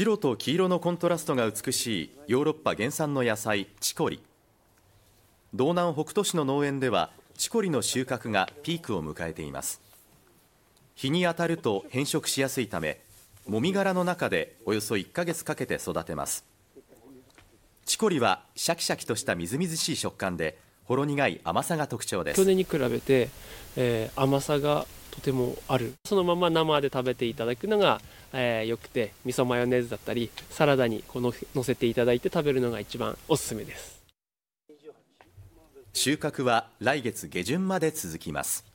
白と黄色のコントラストが美しいヨーロッパ原産の野菜チコリ。道南北斗市の農園ではチコリの収穫がピークを迎えています。日に当たると変色しやすいためもみ殻の中でおよそ1ヶ月かけて育てます。チコリはシャキシャキとしたみずみずしい食感でほろ苦い甘さが特徴です。去年に比べて、えー、甘さがとてもある。そのまま生で食べていただくのが、えー、よくて味噌マヨネーズだったりサラダにこの乗せていただいて食べるのが一番おすすめです。収穫は来月下旬まで続きます。